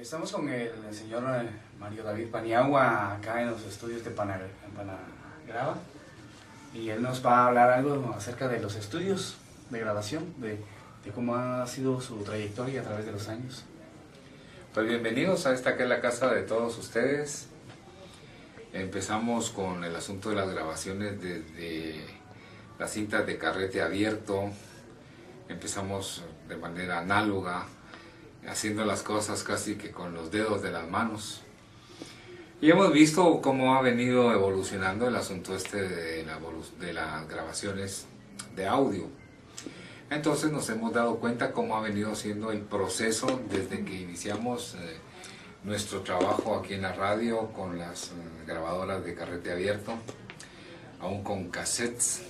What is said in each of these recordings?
estamos con el, señor eh, Mario David Paniagua acá en los estudios de Panagrava y él nos va a hablar algo acerca de los estudios de grabación, de, cómo ha sido su trayectoria a través de los años. Pues bienvenidos a esta que es la casa de todos ustedes. Empezamos con el asunto de las grabaciones desde las cintas de carrete abierto. Empezamos de manera análoga, haciendo las cosas casi que con los dedos de las manos. Y hemos visto cómo ha venido evolucionando el asunto este de, las grabaciones de audio. Entonces nos hemos dado cuenta cómo ha venido siendo el proceso desde que iniciamos eh, nuestro trabajo aquí en la radio con las eh, grabadoras de carrete abierto, aún con cassettes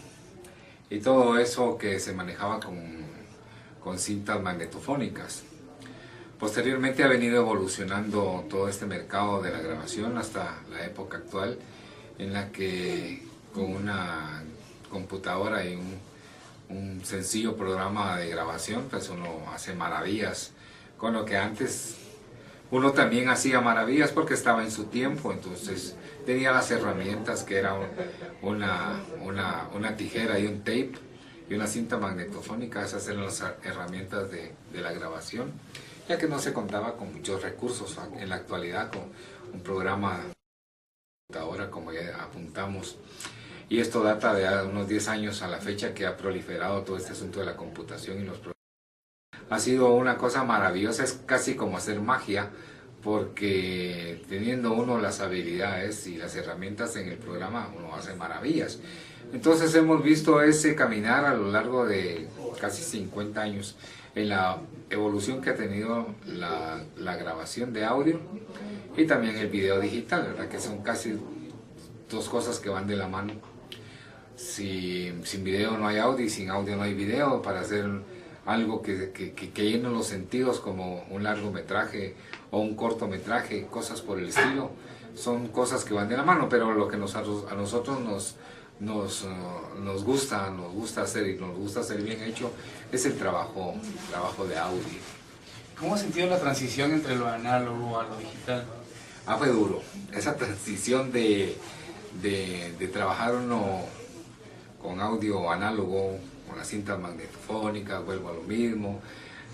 y todo eso que se manejaba con cintas magnetofónicas. Posteriormente ha venido evolucionando todo este mercado de la grabación hasta la época actual en la que con una computadora y un, sencillo programa de grabación pues uno hace maravillas con lo que antes uno también hacía maravillas porque estaba en su tiempo entonces tenía las herramientas que era una, una, tijera y un tape y una cinta magnetofónica esas eran las herramientas de, de la grabación ya que no se contaba con muchos recursos en la actualidad, con un programa ahora como ya apuntamos. Y esto data de unos 10 años a la fecha que ha proliferado todo este asunto de la computación y los programas. Ha sido una cosa maravillosa, es casi como hacer magia, porque teniendo uno las habilidades y las herramientas en el programa, uno hace maravillas. Entonces hemos visto ese caminar a lo largo de casi 50 años en la evolución que ha tenido la, grabación de audio y también el video digital, ¿verdad? que son casi dos cosas que van de la mano. Si, sin video no hay audio y sin audio no hay video, para hacer algo que, que, los sentidos como un largometraje o un cortometraje, cosas por el estilo, son cosas que van de la mano, pero lo que nos, a nosotros nos, nos, uh, nos gusta, nos gusta hacer y nos gusta hacer bien hecho, es el trabajo, trabajo de audio. ¿Cómo ha sentido la transición entre lo análogo a lo digital? Ah, fue duro. Esa transición de, de, de trabajar uno con audio análogo, con las cintas magnetofónicas, vuelvo a lo mismo,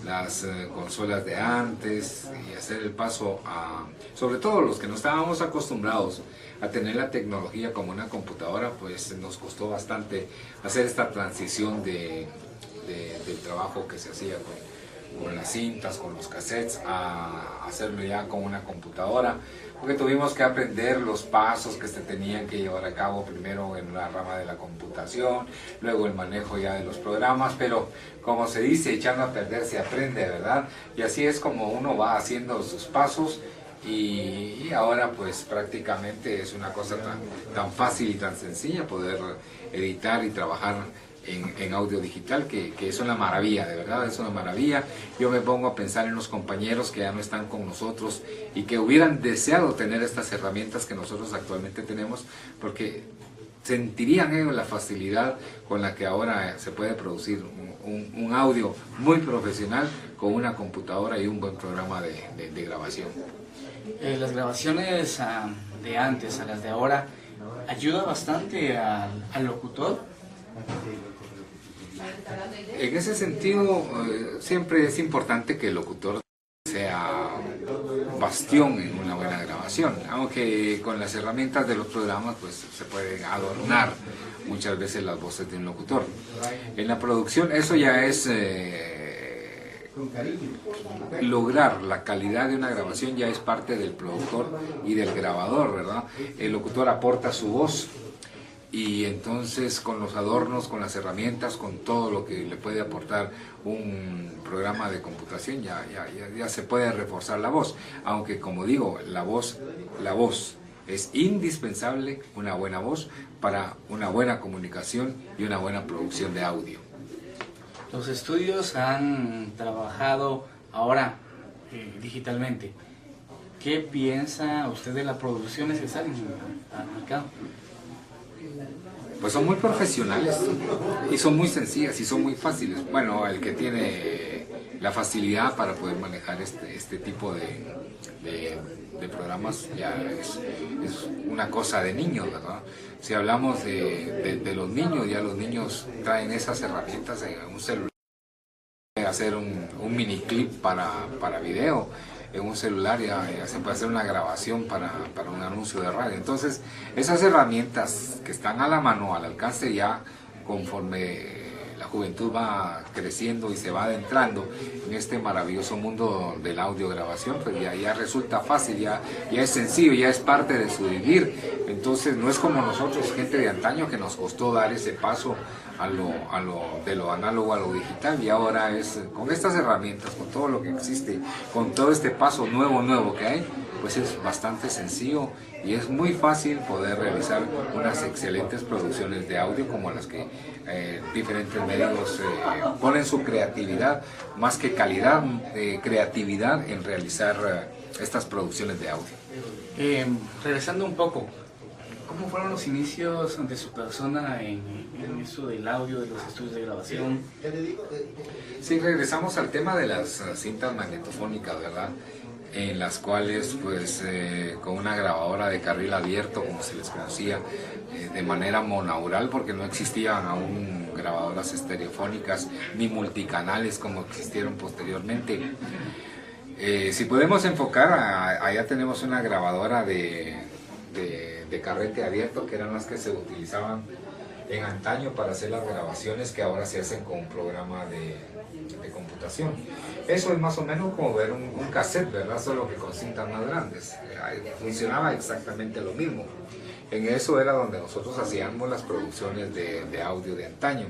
las eh, consolas de antes y hacer el paso a, sobre todo los que no estábamos acostumbrados a tener la tecnología como una computadora, pues nos costó bastante hacer esta transición de, del trabajo que se hacía con, con, las cintas, con los cassettes, a hacerlo ya con una computadora, porque tuvimos que aprender los pasos que se tenían que llevar a cabo primero en la rama de la computación, luego el manejo ya de los programas, pero como se dice, echando a perder se aprende, ¿verdad? Y así es como uno va haciendo sus pasos y, ahora pues prácticamente es una cosa tan, tan fácil y tan sencilla poder editar y trabajar en, en, audio digital, que, que, es una maravilla, de verdad es una maravilla. Yo me pongo a pensar en los compañeros que ya no están con nosotros y que hubieran deseado tener estas herramientas que nosotros actualmente tenemos, porque sentirían ellos la facilidad con la que ahora se puede producir un, un, audio muy profesional con una computadora y un buen programa de, de, de grabación. Eh, las grabaciones ah, de antes a las de ahora ayuda bastante al, al locutor. En ese sentido, eh, siempre es importante que el locutor sea bastión en una buena grabación, aunque con las herramientas de los programas pues se pueden adornar muchas veces las voces de un locutor. En la producción eso ya es eh, lograr la calidad de una grabación ya es parte del productor y del grabador, ¿verdad? El locutor aporta su voz y entonces con los adornos, con las herramientas, con todo lo que le puede aportar un programa de computación ya, ya, ya, se puede reforzar la voz, aunque como digo, la voz, la voz es indispensable, una buena voz, para una buena comunicación y una buena producción de audio. Los estudios han trabajado ahora eh, digitalmente. ¿Qué piensa usted de la producción necesaria al mercado? Pues son muy profesionales y son muy sencillas y son muy fáciles. Bueno, el que tiene la facilidad para poder manejar este, este tipo de, de, programas ya es, es, una cosa de niños, ¿verdad? Si hablamos de, de, los niños, ya los niños traen esas herramientas en un celular, hacer un, un mini clip para, para video, en un celular ya, se puede hacer una grabación para, para, un anuncio de radio. Entonces, esas herramientas que están a la mano, al alcance ya, conforme juventud va creciendo y se va adentrando en este maravilloso mundo de la audiograbación, pues ya, ya resulta fácil, ya, ya es sencillo, ya es parte de su vivir. Entonces no es como nosotros, gente de antaño, que nos costó dar ese paso a lo, a lo, de lo análogo a lo digital y ahora es con estas herramientas, con todo lo que existe, con todo este paso nuevo, nuevo que hay, pues es bastante sencillo y es muy fácil poder realizar unas excelentes producciones de audio como las que eh, diferentes medios eh, ponen su creatividad, más que calidad, de creatividad en realizar eh, estas producciones de audio. regresando un poco, ¿cómo fueron los inicios de su persona en, en eso del audio, de los estudios de grabación? Sí, regresamos al tema de las cintas magnetofónicas, ¿verdad? En las cuales pues eh, con una grabadora de carril abierto como se les conocía eh, de manera monaural porque no existían aún grabadoras estereofónicas ni multicanales como existieron posteriormente. Eh, si podemos enfocar allá tenemos una grabadora de, de carrete abierto que eran las que se utilizaban en antaño para hacer las grabaciones que ahora se hacen con un programa de, computación. Eso es más o menos como ver un, cassette, ¿verdad? Solo que con cintas más grandes. Funcionaba exactamente lo mismo. En eso era donde nosotros hacíamos las producciones de, de audio de antaño.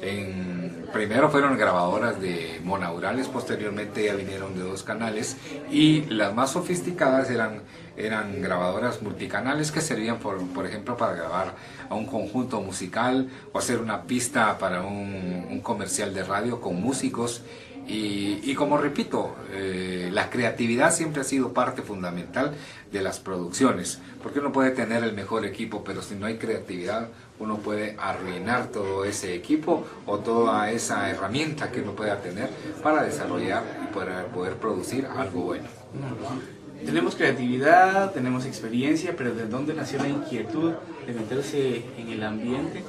En, primero fueron grabadoras de monaurales, posteriormente ya vinieron de dos canales y las más sofisticadas eran, eran grabadoras multicanales que servían, por, por ejemplo, para grabar a un conjunto musical o hacer una pista para un, un comercial de radio con músicos. Y, y como repito, eh, la creatividad siempre ha sido parte fundamental de las producciones, porque uno puede tener el mejor equipo, pero si no hay creatividad, uno puede arruinar todo ese equipo o toda esa herramienta que uno pueda tener para desarrollar y para poder producir algo bueno. Tenemos creatividad, tenemos experiencia, pero ¿de dónde nació la inquietud de meterse en el ambiente?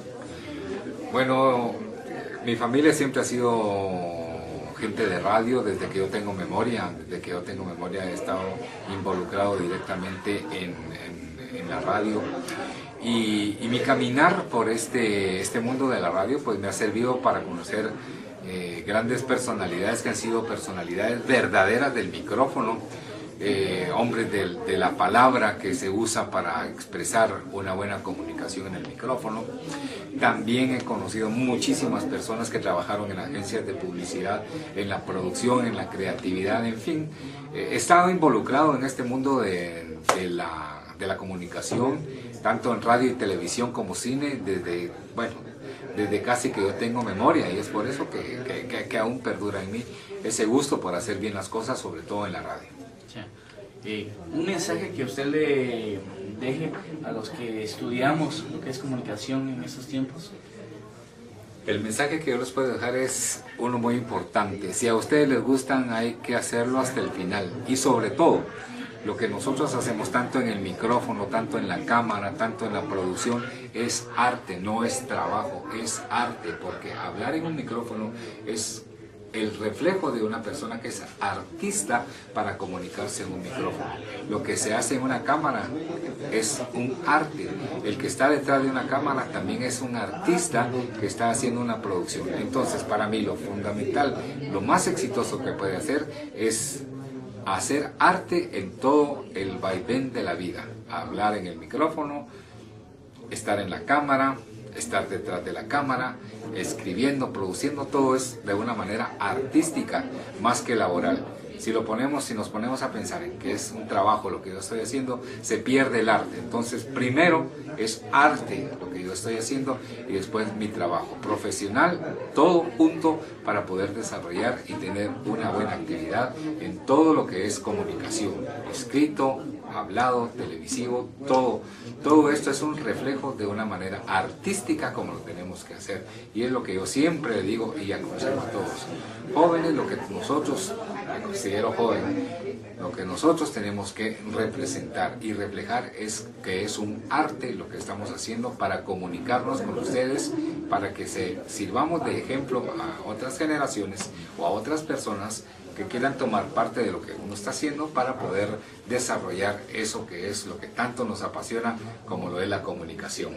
Bueno, mi familia siempre ha sido gente de radio desde que yo tengo memoria, desde que yo tengo memoria he estado involucrado directamente en, la radio y, y, mi caminar por este, este mundo de la radio pues me ha servido para conocer eh, grandes personalidades que han sido personalidades verdaderas del micrófono, eh, hombres de, la palabra que se usa para expresar una buena comunicación en el micrófono. También he conocido muchísimas personas que trabajaron en agencias de publicidad, en la producción, en la creatividad, en fin. Eh, he estado involucrado en este mundo de, la, comunicación, tanto en radio y televisión como cine, desde, bueno, desde casi que yo tengo memoria y es por eso que aún perdura en mí ese gusto por hacer bien las cosas, sobre todo en la radio. Eh, un mensaje que usted le deje a los que estudiamos lo que es comunicación en estos tiempos. El mensaje que yo les puedo dejar es uno muy importante. Si a ustedes les gustan, hay que hacerlo hasta el final. Y sobre todo, lo que nosotros hacemos tanto en el micrófono, tanto en la cámara, tanto en la producción, es arte, no es trabajo, es arte, porque hablar en un micrófono es el reflejo de una persona que es artista para comunicarse en un micrófono. Lo que se hace en una cámara es un arte. El que está detrás de una cámara también es un artista que está haciendo una producción. Entonces, para mí lo fundamental, lo más exitoso que puede hacer es hacer arte en todo el vaivén de la vida. Hablar en el micrófono, estar en la cámara, estar detrás de la cámara, escribiendo, produciendo, todo es de una manera artística más que laboral. Si lo ponemos, si nos ponemos a pensar en que es un trabajo lo que yo estoy haciendo, se pierde el arte. Entonces, primero es arte lo que yo estoy haciendo y después mi trabajo profesional, todo junto para poder desarrollar y tener una buena actividad en todo lo que es comunicación, escrito, hablado, televisivo, todo. Todo esto es un reflejo de una manera artística como lo tenemos que hacer. Y es lo que yo siempre digo y aconsejo a todos. Jóvenes, lo que nosotros, me considero joven, lo que nosotros tenemos que representar y reflejar es que es un arte lo que estamos haciendo para comunicarnos con ustedes, para que se sirvamos de ejemplo a otras generaciones o a otras personas que quieran tomar parte de lo que uno está haciendo para poder desarrollar eso que es lo que tanto nos apasiona como lo es la comunicación.